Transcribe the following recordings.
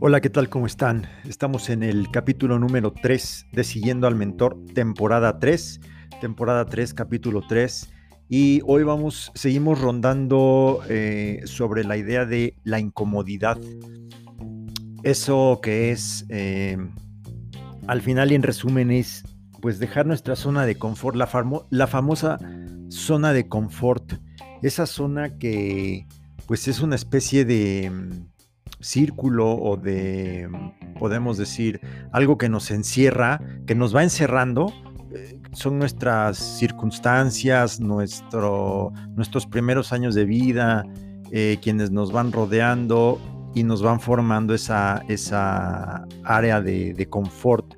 Hola, ¿qué tal? ¿Cómo están? Estamos en el capítulo número 3 de Siguiendo al Mentor, temporada 3, temporada 3, capítulo 3. Y hoy vamos, seguimos rondando eh, sobre la idea de la incomodidad. Eso que es, eh, al final y en resumen, es pues dejar nuestra zona de confort, la, la famosa zona de confort, esa zona que pues es una especie de mm, círculo o de, mm, podemos decir, algo que nos encierra, que nos va encerrando, eh, son nuestras circunstancias, nuestro, nuestros primeros años de vida, eh, quienes nos van rodeando y nos van formando esa, esa área de confort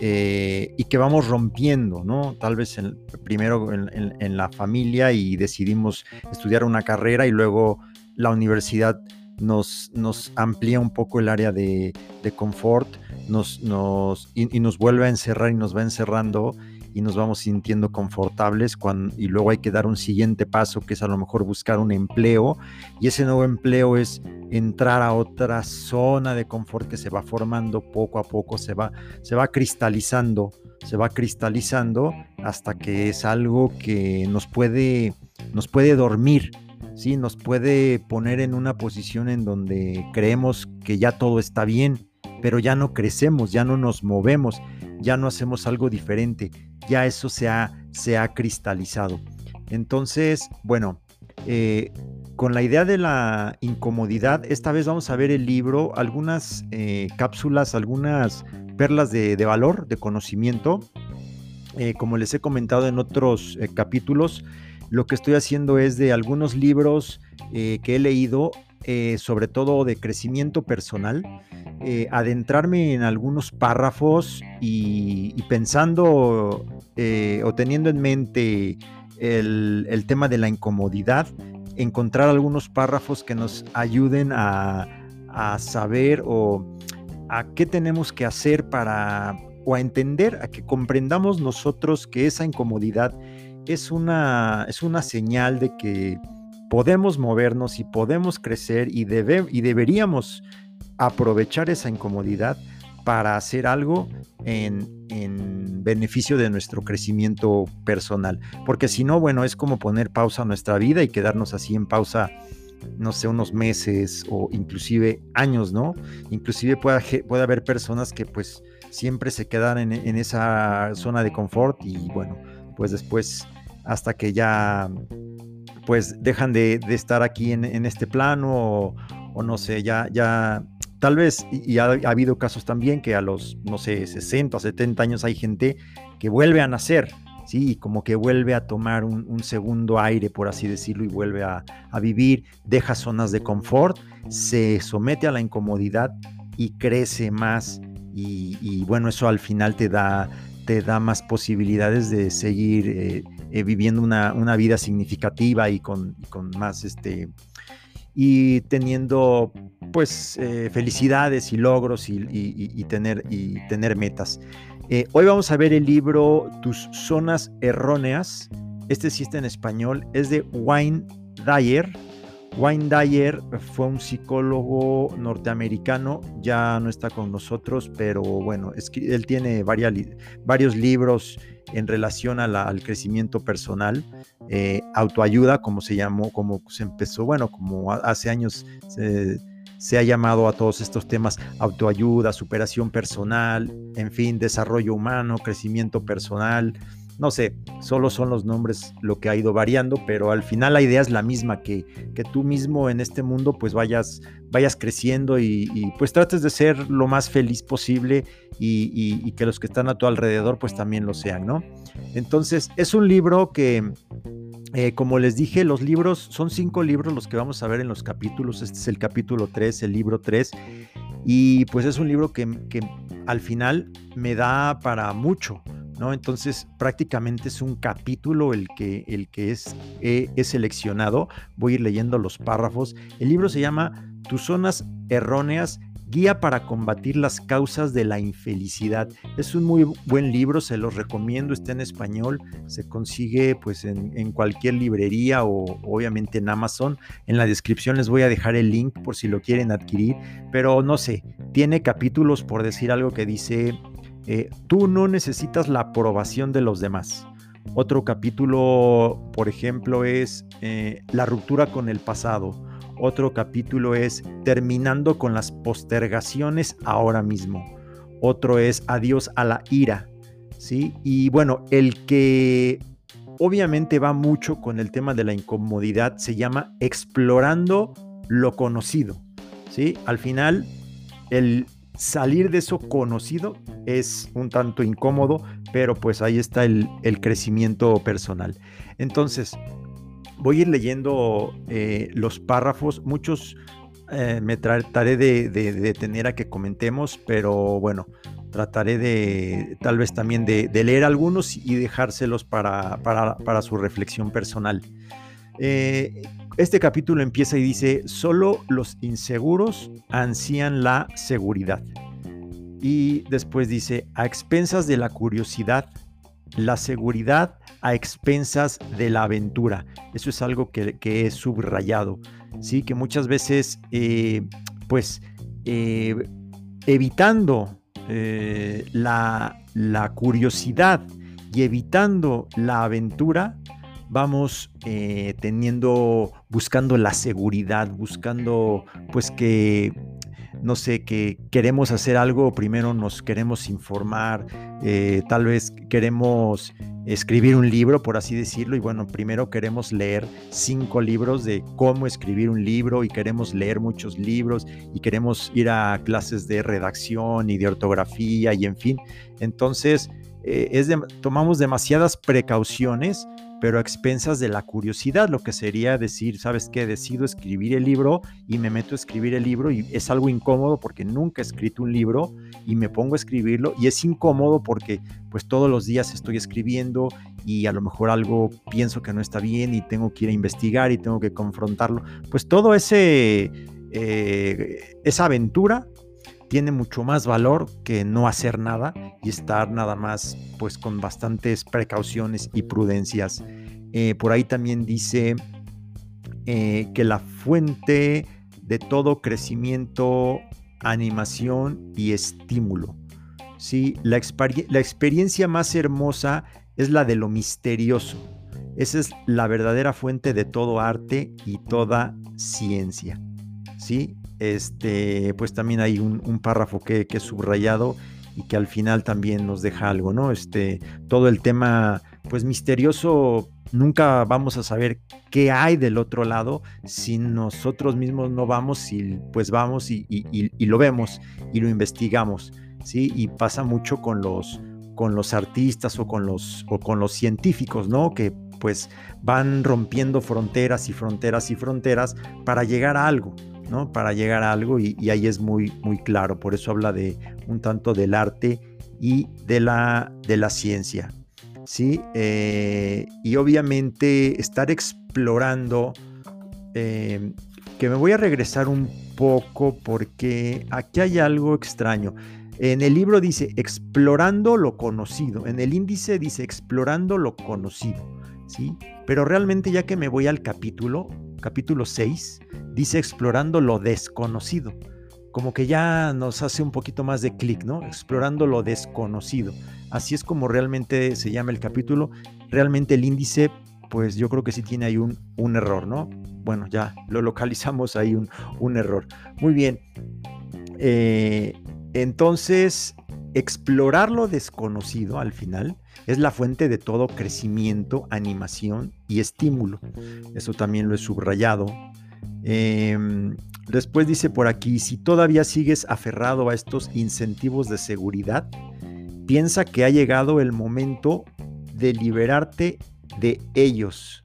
eh, y que vamos rompiendo, ¿no? Tal vez primero en, la familia y decidimos estudiar una carrera y luego la universidad nos, nos amplía un poco el área de, confort nos, nos, y, nos vuelve a encerrar y nos va encerrando y nos vamos sintiendo confortables y luego hay que dar un siguiente paso que es a lo mejor buscar un empleo y ese nuevo empleo es entrar a otra zona de confort que se va formando poco a poco, se va, se va cristalizando, se va cristalizando hasta que es algo que nos puede, nos puede dormir, ¿sí? nos puede poner en una posición en donde creemos que ya todo está bien, pero ya no crecemos, ya no nos movemos, ya no hacemos algo diferente, ya eso se ha, se ha cristalizado. Entonces, bueno, eh, con la idea de la incomodidad, esta vez vamos a ver el libro, algunas eh, cápsulas, algunas perlas de, valor, de conocimiento. Eh, como les he comentado en otros capítulos, lo que estoy haciendo es de algunos libros que he leído, sobre todo de crecimiento personal, eh, adentrarme en algunos párrafos y, pensando eh, o teniendo en mente el, tema de la incomodidad, encontrar algunos párrafos que nos ayuden a, saber o a qué tenemos que hacer para o a entender, a que comprendamos nosotros que esa incomodidad es una, es una señal de que podemos movernos y podemos crecer y, debe, y deberíamos aprovechar esa incomodidad para hacer algo en, beneficio de nuestro crecimiento personal. Porque si no, bueno, es como poner pausa a nuestra vida y quedarnos así en pausa, no sé, unos meses o inclusive años, ¿no? Inclusive puede, puede haber personas que pues siempre se quedan en, esa zona de confort y bueno, pues después hasta que ya pues dejan de, estar aquí en, este plano o, o, no sé, ya, ya Tal vez, y ha, habido casos también que a los, no sé, 60, 70 años hay gente que vuelve a nacer, ¿sí? Y como que vuelve a tomar un, segundo aire, por así decirlo, y vuelve a, vivir, deja zonas de confort, se somete a la incomodidad y crece más. Y, bueno, eso al final te da, te da más posibilidades de seguir eh, eh, viviendo una, vida significativa y con, con más este y teniendo pues eh, felicidades y logros y, tener, y tener metas. Eh, hoy vamos a ver el libro Tus zonas erróneas. Este sí está en español. Es de Wayne Dyer. Wayne Dyer fue un psicólogo norteamericano, ya no está con nosotros, pero bueno, es que él tiene varios libros en relación al crecimiento personal, eh, autoayuda, como se llamó, como se empezó, bueno, como hace años se, se ha llamado a todos estos temas autoayuda, superación personal, en fin, desarrollo humano, crecimiento personal, no sé, solo son los nombres lo que ha ido variando, pero al final la idea es la misma, que, que tú mismo en este mundo pues vayas, vayas creciendo y, pues trates de ser lo más feliz posible y, que los que están a tu alrededor pues también lo sean, ¿no? Entonces es un libro que, eh, como les dije, los libros, son cinco libros los que vamos a ver en los capítulos, este es el capítulo 3, el libro 3, y pues es un libro que, que al final me da para mucho, ¿no? Entonces prácticamente es un capítulo el que, el que es, he, seleccionado. Voy a ir leyendo los párrafos. El libro se llama Tus zonas erróneas Guía para combatir las causas de la infelicidad. Es un muy buen libro, se los recomiendo, está en español, se consigue pues en, en, cualquier librería o obviamente en Amazon. En la descripción les voy a dejar el link por si lo quieren adquirir, pero no sé, tiene capítulos por decir algo que dice, eh, tú no necesitas la aprobación de los demás. Otro capítulo, por ejemplo, es eh, la ruptura con el pasado otro capítulo es Terminando con las postergaciones ahora mismo. Otro es Adiós a la ira. ¿sí? Y bueno, el que obviamente va mucho con el tema de la incomodidad se llama Explorando lo conocido. ¿sí? Al final, el salir de eso conocido es un tanto incómodo, pero pues ahí está el, crecimiento personal. Entonces, voy a ir leyendo eh, los párrafos, muchos eh, me trataré de, detener a que comentemos, pero bueno, trataré de tal vez también de, leer algunos y dejárselos para, su reflexión personal. Eh, este capítulo empieza y dice, solo los inseguros ansían la seguridad. Y después dice, a expensas de la curiosidad, la seguridad a expensas de la aventura. Eso es algo que, que es subrayado, ¿sí? Que muchas veces, eh, pues, eh, evitando la, curiosidad y evitando la aventura, vamos teniendo, buscando la seguridad, buscando, pues, que no sé, que queremos hacer algo, primero nos queremos informar, eh, tal vez queremos escribir un libro, por así decirlo, y bueno, primero queremos leer cinco libros de cómo escribir un libro y queremos leer muchos libros y queremos ir a clases de redacción y de ortografía y en fin. Entonces, eh, es tomamos demasiadas precauciones pero a expensas de la curiosidad, lo que sería decir, ¿sabes qué? Decido escribir el libro y me meto a escribir el libro y es algo incómodo porque nunca he escrito un libro y me pongo a escribirlo y es incómodo porque pues todos los días estoy escribiendo y a lo mejor algo pienso que no está bien y tengo que ir a investigar y tengo que confrontarlo. Pues todo ese, eh, esa aventura tiene mucho más valor que no hacer nada y estar nada más pues con bastantes precauciones y prudencias. Eh, por ahí también dice eh, que la fuente de todo crecimiento, animación y estímulo. ¿sí? La, la experiencia más hermosa es la de lo misterioso. Esa es la verdadera fuente de todo arte y toda ciencia. ¿sí? Este, pues también hay un, párrafo que, es subrayado y que al final también nos deja algo, ¿no? Este, todo el tema, pues misterioso, nunca vamos a saber qué hay del otro lado si nosotros mismos no vamos y pues vamos y, y, lo vemos y lo investigamos, ¿sí? Y pasa mucho con los, con los artistas o con los, o con los científicos, ¿no? Que pues van rompiendo fronteras y fronteras y fronteras para llegar a algo. Para llegar a algo y, ahí es muy, muy claro. Por eso habla de un tanto del arte y de la, de la ciencia, ¿sí? Eh, y obviamente estar explorando, eh, que me voy a regresar un poco porque aquí hay algo extraño. En el libro dice explorando lo conocido, en el índice dice explorando lo conocido, ¿sí? Pero realmente ya que me voy al capítulo, capítulo 6, dice explorando lo desconocido. Como que ya nos hace un poquito más de clic, ¿no? Explorando lo desconocido. Así es como realmente se llama el capítulo. Realmente el índice, pues yo creo que sí tiene ahí un, un error, ¿no? Bueno, ya lo localizamos ahí un, un error. Muy bien. Eh, entonces, explorar lo desconocido al final es la fuente de todo crecimiento, animación y estímulo. Eso también lo he subrayado. Em, después dice por aquí, si todavía sigues aferrado a estos incentivos de seguridad, piensa que ha llegado el momento de liberarte de ellos.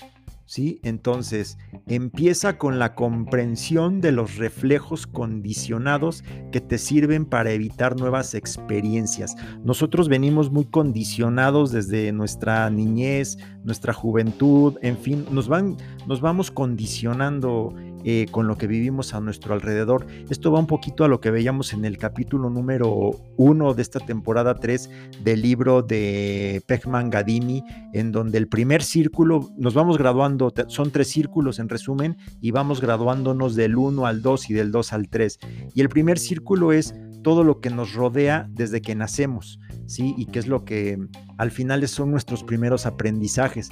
¿Sí? Entonces, empieza con la comprensión de los reflejos condicionados que te sirven para evitar nuevas experiencias. Nosotros venimos muy condicionados desde nuestra niñez, nuestra juventud, en fin, nos, van, nos vamos condicionando eh, con lo que vivimos a nuestro alrededor. Esto va un poquito a lo que veíamos en el capítulo número uno de esta temporada 3 del libro de Pechman Gadini, en donde el primer círculo, nos vamos graduando, son tres círculos en resumen, y vamos graduándonos del 1 al 2 y del 2 al 3. Y el primer círculo es todo lo que nos rodea desde que nacemos, ¿sí? Y que es lo que al final son nuestros primeros aprendizajes.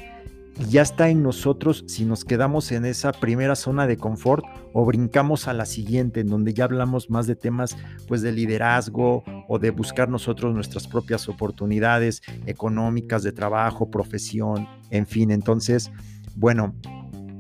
Y ya está en nosotros si nos quedamos en esa primera zona de confort o brincamos a la siguiente, en donde ya hablamos más de temas pues de liderazgo o de buscar nosotros nuestras propias oportunidades económicas, de trabajo, profesión, en fin. Entonces, bueno,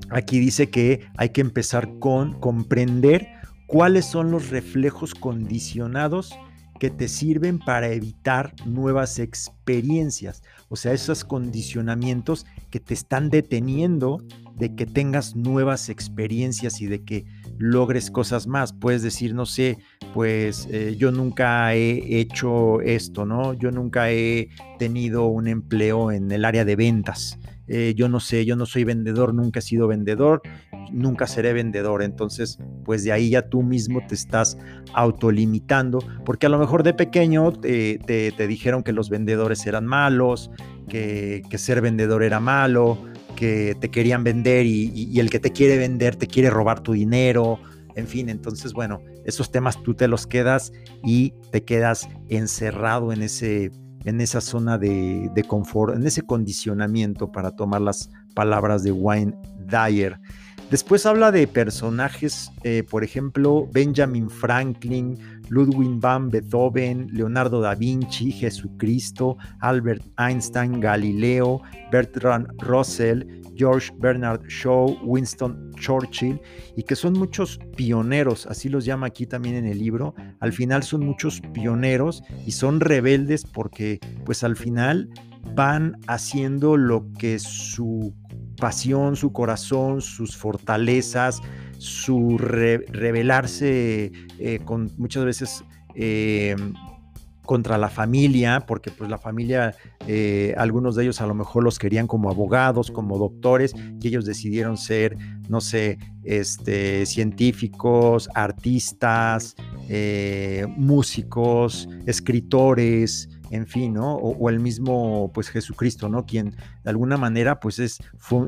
aquí dice que hay que empezar con comprender cuáles son los reflejos condicionados que te sirven para evitar nuevas experiencias, o sea, esos condicionamientos que te están deteniendo de que tengas nuevas experiencias y de que logres cosas más. Puedes decir, no sé, pues eh, yo nunca he hecho esto, ¿no? Yo nunca he tenido un empleo en el área de ventas. Eh, yo no sé, yo no soy vendedor, nunca he sido vendedor, nunca seré vendedor. Entonces, pues de ahí ya tú mismo te estás autolimitando, porque a lo mejor de pequeño te, dijeron que los vendedores eran malos, que, ser vendedor era malo, que te querían vender y, el que te quiere vender te quiere robar tu dinero. En fin, entonces, bueno, esos temas tú te los quedas y te quedas encerrado en ese, en esa zona de, confort, en ese condicionamiento para tomar las palabras de Wayne Dyer. Después habla de personajes, eh, por ejemplo, Benjamin Franklin, Ludwig van Beethoven, Leonardo da Vinci, Jesucristo, Albert Einstein, Galileo, Bertrand Russell, George Bernard Shaw, Winston Churchill, y que son muchos pioneros, así los llama aquí también en el libro. Al final son muchos pioneros y son rebeldes porque pues al final van haciendo lo que su pasión, su corazón, sus fortalezas, su revelarse eh, con muchas veces eh, contra la familia, porque pues la familia, eh, algunos de ellos a lo mejor los querían como abogados, como doctores, y ellos decidieron ser, no sé, este, científicos, artistas, músicos, escritores, en fin, ¿no? O, el mismo, pues Jesucristo, ¿no? Quien de alguna manera, pues es,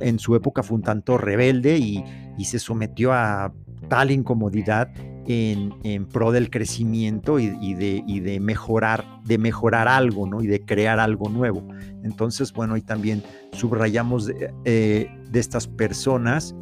en su época fue un tanto rebelde y, se sometió a tal incomodidad en, pro del crecimiento y, de, de, mejorar, de mejorar algo, ¿no? Y de crear algo nuevo. Entonces, bueno, y también subrayamos de, eh, estas personas.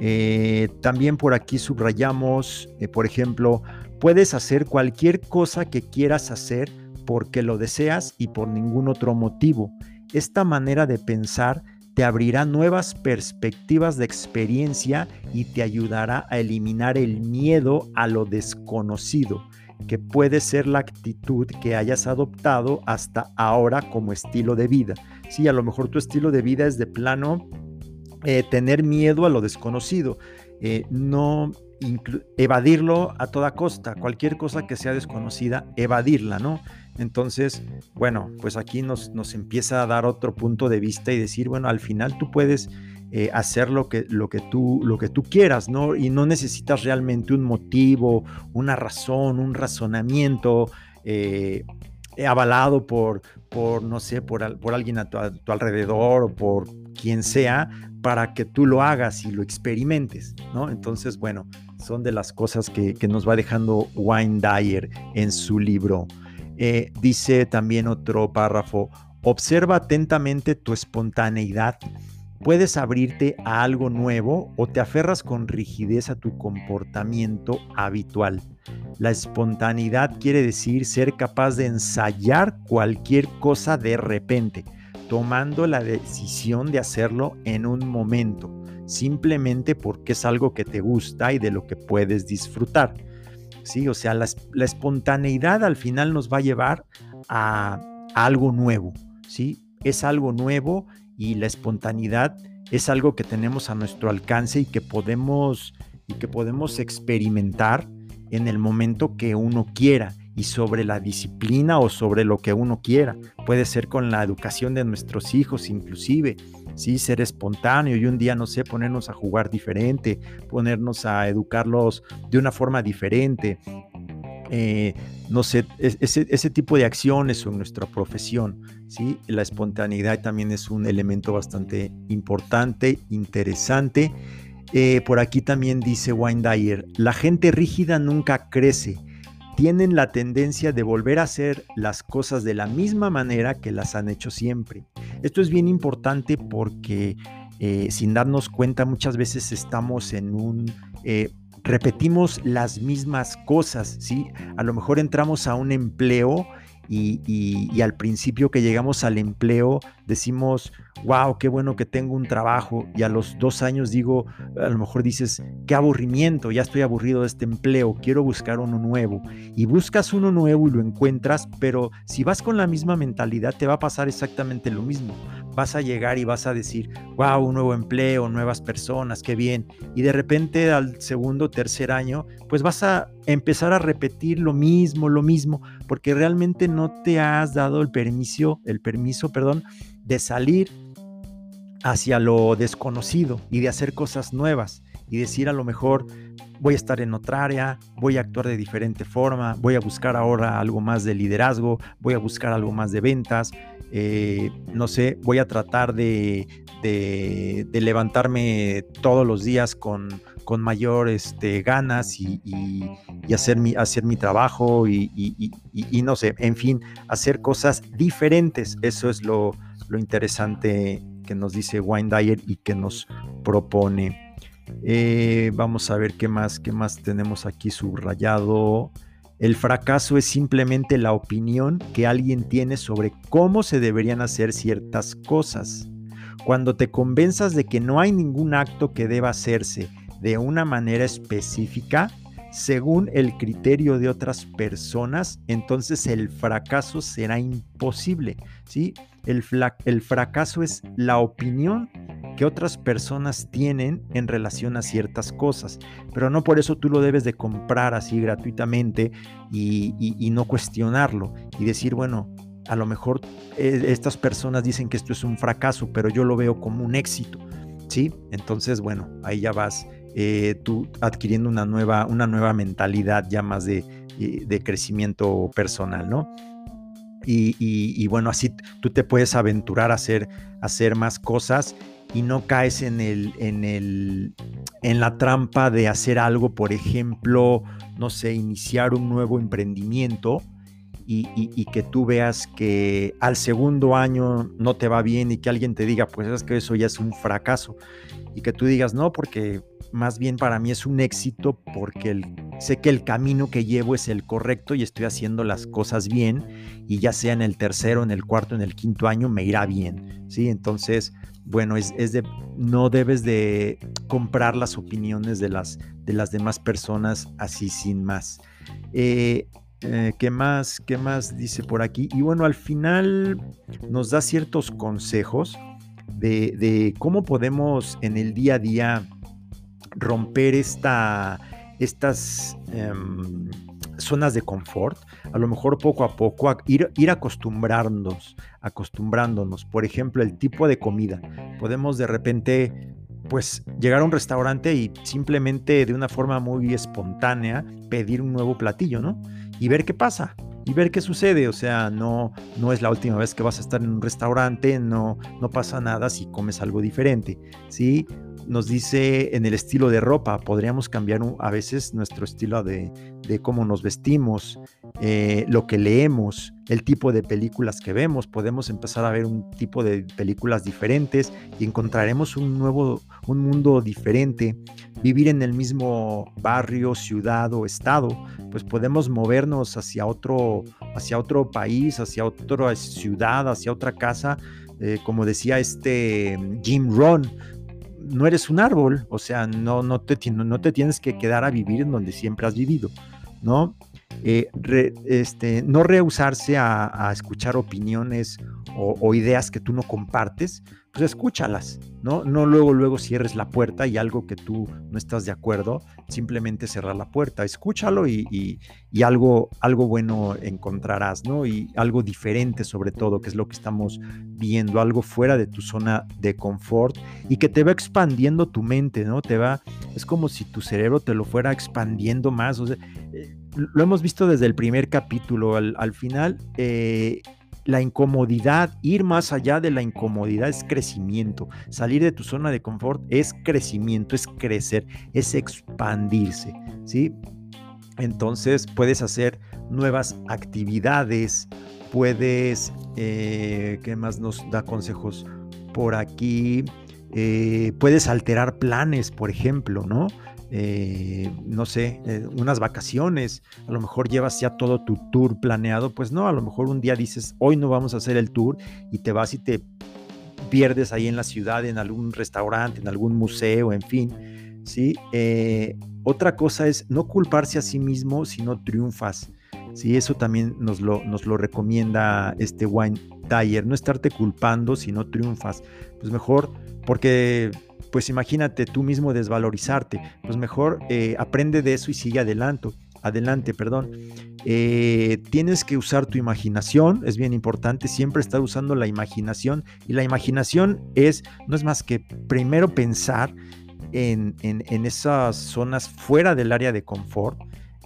Eh, también por aquí subrayamos, eh, por ejemplo, puedes hacer cualquier cosa que quieras hacer porque lo deseas y por ningún otro motivo. Esta manera de pensar te abrirá nuevas perspectivas de experiencia y te ayudará a eliminar el miedo a lo desconocido, que puede ser la actitud que hayas adoptado hasta ahora como estilo de vida. Sí, a lo mejor tu estilo de vida es de plano eh, tener miedo a lo desconocido, eh, no evadirlo a toda costa, cualquier cosa que sea desconocida, evadirla, ¿no? Entonces, bueno, pues aquí nos, nos empieza a dar otro punto de vista y decir, bueno, al final tú puedes eh, hacer lo que, lo, que tú, lo que tú quieras, ¿no? Y no necesitas realmente un motivo, una razón, un razonamiento eh, avalado por, por, no sé, por, por alguien a tu, alrededor o por quien sea, para que tú lo hagas y lo experimentes, ¿no? Entonces, bueno, son de las cosas que, nos va dejando Wayne Dyer en su libro eh, dice también otro párrafo, observa atentamente tu espontaneidad. Puedes abrirte a algo nuevo o te aferras con rigidez a tu comportamiento habitual. La espontaneidad quiere decir ser capaz de ensayar cualquier cosa de repente, tomando la decisión de hacerlo en un momento, simplemente porque es algo que te gusta y de lo que puedes disfrutar. ¿sí? O sea, la, espontaneidad al final nos va a llevar a, algo nuevo, ¿sí? Es algo nuevo y la espontaneidad es algo que tenemos a nuestro alcance y que podemos, y que podemos experimentar en el momento que uno quiera y sobre la disciplina o sobre lo que uno quiera. Puede ser con la educación de nuestros hijos inclusive, ¿sí? ser espontáneo y un día, no sé, ponernos a jugar diferente, ponernos a educarlos de una forma diferente. Eh, no sé, ese, ese, tipo de acciones en nuestra profesión, ¿sí? La espontaneidad también es un elemento bastante importante, interesante. Eh, por aquí también dice Wayne Dyer, la gente rígida nunca crece, tienen la tendencia de volver a hacer las cosas de la misma manera que las han hecho siempre. Esto es bien importante porque eh, sin darnos cuenta muchas veces estamos en un... Eh, repetimos las mismas cosas, ¿sí? A lo mejor entramos a un empleo y, al principio que llegamos al empleo decimos, wow, qué bueno que tengo un trabajo y a los dos años digo, a lo mejor dices, qué aburrimiento, ya estoy aburrido de este empleo, quiero buscar uno nuevo. Y buscas uno nuevo y lo encuentras, pero si vas con la misma mentalidad te va a pasar exactamente lo mismo. Vas a llegar y vas a decir, wow, un nuevo empleo, nuevas personas, qué bien. Y de repente al segundo, tercer año, pues vas a empezar a repetir lo mismo, lo mismo, porque realmente no te has dado el permiso, el permiso, perdón, de salir hacia lo desconocido y de hacer cosas nuevas y decir a lo mejor voy a estar en otra área, voy a actuar de diferente forma, voy a buscar ahora algo más de liderazgo, voy a buscar algo más de ventas, eh, no sé, voy a tratar de, levantarme todos los días con, con mayor este, ganas y, hacer, mi, trabajo y, y, no sé, en fin, hacer cosas diferentes. Eso es lo, lo interesante que nos dice Wine Dyer y que nos propone. Eh, vamos a ver qué más, qué más tenemos aquí subrayado. El fracaso es simplemente la opinión que alguien tiene sobre cómo se deberían hacer ciertas cosas. Cuando te convenzas de que no hay ningún acto que deba hacerse de una manera específica, según el criterio de otras personas, entonces el fracaso será imposible. ¿sí? El, fracaso es la opinión que otras personas tienen en relación a ciertas cosas, pero no por eso tú lo debes de comprar así gratuitamente y, no cuestionarlo y decir, bueno, a lo mejor eh, estas personas dicen que esto es un fracaso, pero yo lo veo como un éxito. ¿Sí? Entonces, bueno, ahí ya vas eh, tú adquiriendo una nueva, una nueva mentalidad ya más de, eh, crecimiento personal, ¿no? Y, bueno, así tú te puedes aventurar a hacer, hacer más cosas y no caes en, el, en, el, en la trampa de hacer algo, por ejemplo, no sé, iniciar un nuevo emprendimiento y, y, que tú veas que al segundo año no te va bien y que alguien te diga, pues es que eso ya es un fracaso y que tú digas, no, porque más bien para mí es un éxito porque sé que el camino que llevo es el correcto y estoy haciendo las cosas bien y ya sea en el tercero, en el cuarto, en el quinto año me irá bien, ¿sí? Entonces, bueno, es, de, no debes de comprar las opiniones de las, de las demás personas así sin más. Eh, eh, ¿Qué más? ¿Qué más dice por aquí? Y bueno, al final nos da ciertos consejos de, cómo podemos en el día a día romper esta, estas em, zonas de confort, a lo mejor poco a poco ir, ir acostumbrándonos, acostumbrándonos. Por ejemplo, el tipo de comida. Podemos de repente pues llegar a un restaurante y simplemente de una forma muy espontánea pedir un nuevo platillo, ¿no? Y ver qué pasa y ver qué sucede. O sea, no, no es la última vez que vas a estar en un restaurante, no, no pasa nada si comes algo diferente, ¿sí? Nos dice en el estilo de ropa, podríamos cambiar a veces nuestro estilo de, cómo nos vestimos, eh, lo que leemos, el tipo de películas que vemos. Podemos empezar a ver un tipo de películas diferentes y encontraremos un nuevo, un mundo diferente. Vivir en el mismo barrio, ciudad o estado, pues podemos movernos hacia otro, hacia otro país, hacia otra ciudad, hacia otra casa. Eh, como decía este Jim Rohn, no eres un árbol, o sea, no, no, te, no te tienes que quedar a vivir en donde siempre has vivido. ¿no? Eh, este, no rehusarse a, escuchar opiniones o, ideas que tú no compartes, pues escúchalas, ¿no? No luego, luego cierres la puerta y algo que tú no estás de acuerdo, simplemente cerrar la puerta, escúchalo y, algo, algo bueno encontrarás, ¿no? Y algo diferente sobre todo, que es lo que estamos viendo, algo fuera de tu zona de confort y que te va expandiendo tu mente, ¿no? Te va, es como si tu cerebro te lo fuera expandiendo más, o sea, eh, lo hemos visto desde el primer capítulo, al, al final, eh, la incomodidad, ir más allá de la incomodidad es crecimiento. Salir de tu zona de confort es crecimiento, es crecer, es expandirse, ¿sí? Entonces puedes hacer nuevas actividades, puedes, eh, ¿qué más nos da consejos por aquí? Eh, puedes alterar planes, por ejemplo, ¿no? Eh, no sé, eh, unas vacaciones, a lo mejor llevas ya todo tu tour planeado, pues no, a lo mejor un día dices, hoy no vamos a hacer el tour y te vas y te pierdes ahí en la ciudad, en algún restaurante, en algún museo, en fin, ¿sí? Eh, otra cosa es no culparse a sí mismo si no triunfas. Sí, eso también nos lo, nos lo recomienda este Wine Dyer, no estarte culpando si no triunfas. Pues mejor, porque pues imagínate tú mismo desvalorizarte, pues mejor eh, aprende de eso y sigue adelante. Adelante, perdón. Eh, tienes que usar tu imaginación, es bien importante, siempre estar usando la imaginación. Y la imaginación es, no es más que primero pensar en, esas zonas fuera del área de confort,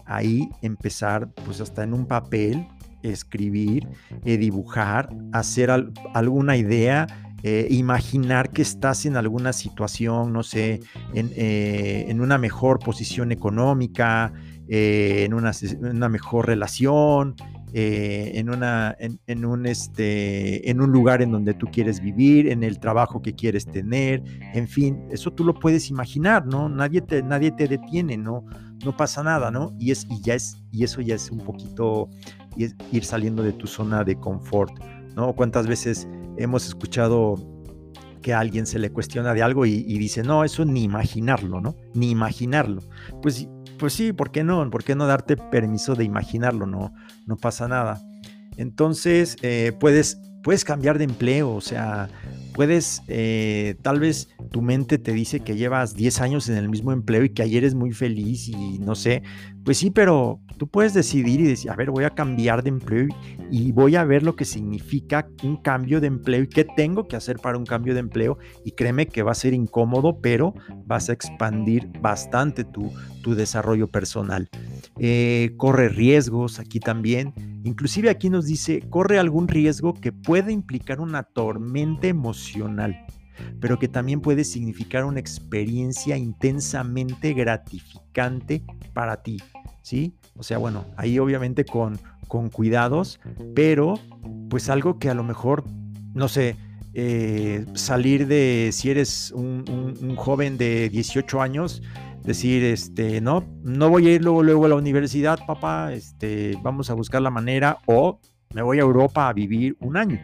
ahí empezar pues hasta en un papel, escribir, eh, dibujar, hacer alguna idea, eh, imaginar que estás en alguna situación, no sé, en, eh, una mejor posición económica, eh, en, una, mejor relación, en, una, en, un, este, en un lugar en donde tú quieres vivir, en el trabajo que quieres tener, en fin, eso tú lo puedes imaginar, ¿no? Nadie te, nadie te detiene, ¿no? No pasa nada, ¿no? Y, es, y, ya es, y eso ya es un poquito ir saliendo de tu zona de confort, ¿no? ¿Cuántas veces hemos escuchado que a alguien se le cuestiona de algo y, dice, no, eso ni imaginarlo, ¿no? Ni imaginarlo. Pues, pues sí, ¿por qué no? ¿Por qué no darte permiso de imaginarlo? No, no pasa nada. Entonces, eh, puedes, puedes cambiar de empleo, o sea, puedes, eh, tal vez tu mente te dice que llevas 10 años en el mismo empleo y que ayer eres muy feliz y no sé, pues sí, pero tú puedes decidir y decir, a ver, voy a cambiar de empleo y voy a ver lo que significa un cambio de empleo y qué tengo que hacer para un cambio de empleo y créeme que va a ser incómodo, pero vas a expandir bastante tu, tu desarrollo personal. Eh, corre riesgos aquí también. Inclusive aquí nos dice, corre algún riesgo que puede implicar una tormenta emocional, pero que también puede significar una experiencia intensamente gratificante para ti. ¿Sí? O sea, bueno, ahí obviamente con, con cuidados, pero pues algo que a lo mejor, no sé, eh, salir de, si eres un, un, joven de 18 años, decir, este, no, no voy a ir luego, luego a la universidad, papá, este, vamos a buscar la manera, o me voy a Europa a vivir un año,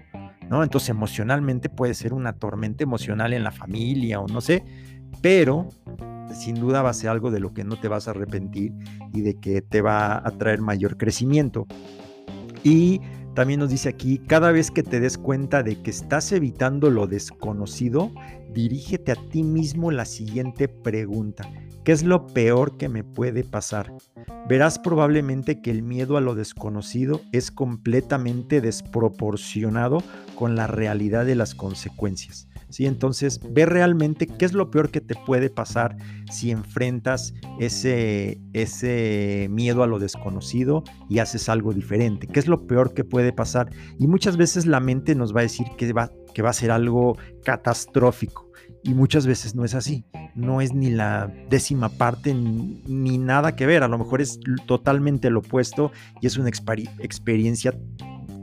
¿no? Entonces emocionalmente puede ser una tormenta emocional en la familia o no sé, pero sin duda va a ser algo de lo que no te vas a arrepentir y de que te va a traer mayor crecimiento. Y también nos dice aquí, cada vez que te des cuenta de que estás evitando lo desconocido, dirígete a ti mismo la siguiente pregunta. ¿Qué es lo peor que me puede pasar? Verás probablemente que el miedo a lo desconocido es completamente desproporcionado con la realidad de las consecuencias. ¿sí? Entonces, ve realmente qué es lo peor que te puede pasar si enfrentas ese, ese miedo a lo desconocido y haces algo diferente. ¿Qué es lo peor que puede pasar? Y muchas veces la mente nos va a decir que va, que va a ser algo catastrófico. Y muchas veces no es así. No es ni la décima parte ni, nada que ver. A lo mejor es totalmente lo opuesto y es una experiencia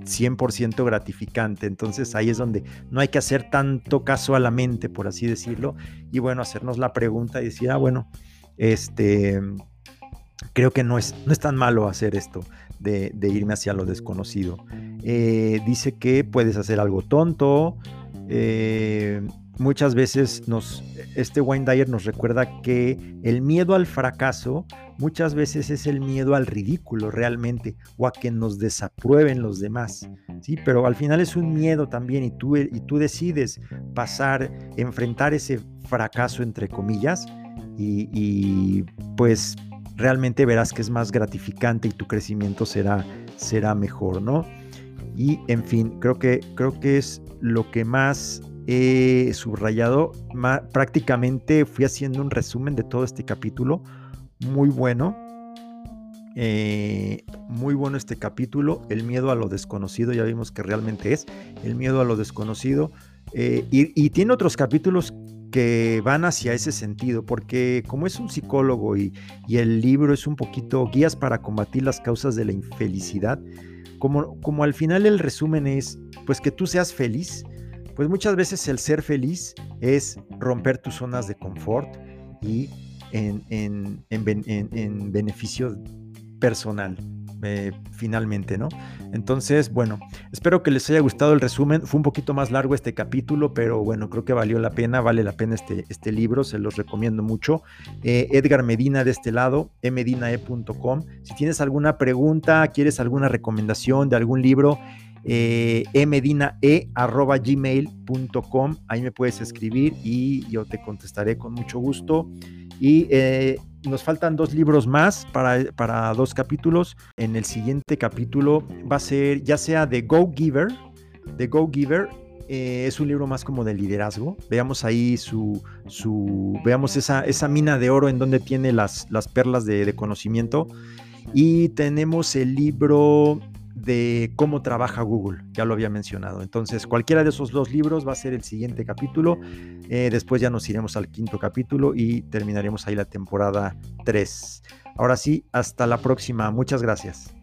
100% gratificante. Entonces ahí es donde no hay que hacer tanto caso a la mente, por así decirlo. Y bueno, hacernos la pregunta y decir, ah, bueno, este, creo que no es, no es tan malo hacer esto de, irme hacia lo desconocido. Eh, dice que puedes hacer algo tonto, eh, muchas veces nos, este Wayne Dyer nos recuerda que el miedo al fracaso muchas veces es el miedo al ridículo realmente o a que nos desaprueben los demás. Sí, pero al final es un miedo también y tú, y tú decides pasar, enfrentar ese fracaso entre comillas y, y pues realmente verás que es más gratificante y tu crecimiento será, será mejor, ¿no? Y en fin, creo que, creo que es lo que más he subrayado. prácticamente fui haciendo un resumen de todo este capítulo. Muy bueno. Eh, muy bueno este capítulo. El miedo a lo desconocido, ya vimos que realmente es el miedo a lo desconocido. Eh, y, tiene otros capítulos que van hacia ese sentido, porque como es un psicólogo y, y, el libro es un poquito guías para combatir las causas de la infelicidad, como, como al final el resumen es, pues que tú seas feliz, pues muchas veces el ser feliz es romper tus zonas de confort y en, en, beneficio personal. Eh, finalmente, ¿no? Entonces, bueno, espero que les haya gustado el resumen. Fue un poquito más largo este capítulo, pero bueno, creo que valió la pena, vale la pena este, este libro, se los recomiendo mucho. Eh, Edgar Medina de este lado, emedinae.com. Si tienes alguna pregunta, quieres alguna recomendación de algún libro, eh, emedinae.gmail.com. Ahí me puedes escribir y yo te contestaré con mucho gusto. Y eh, nos faltan dos libros más para, para, dos capítulos. En el siguiente capítulo va a ser ya sea de Go Giver. The Go Giver eh, es un libro más como de liderazgo. Veamos ahí su, su veamos esa, esa mina de oro en donde tiene las, las perlas de, de conocimiento. Y tenemos el libro de cómo trabaja Google, ya lo había mencionado. Entonces, cualquiera de esos dos libros va a ser el siguiente capítulo. Eh, después ya nos iremos al quinto capítulo y terminaremos ahí la temporada 3. Ahora sí, hasta la próxima. Muchas gracias.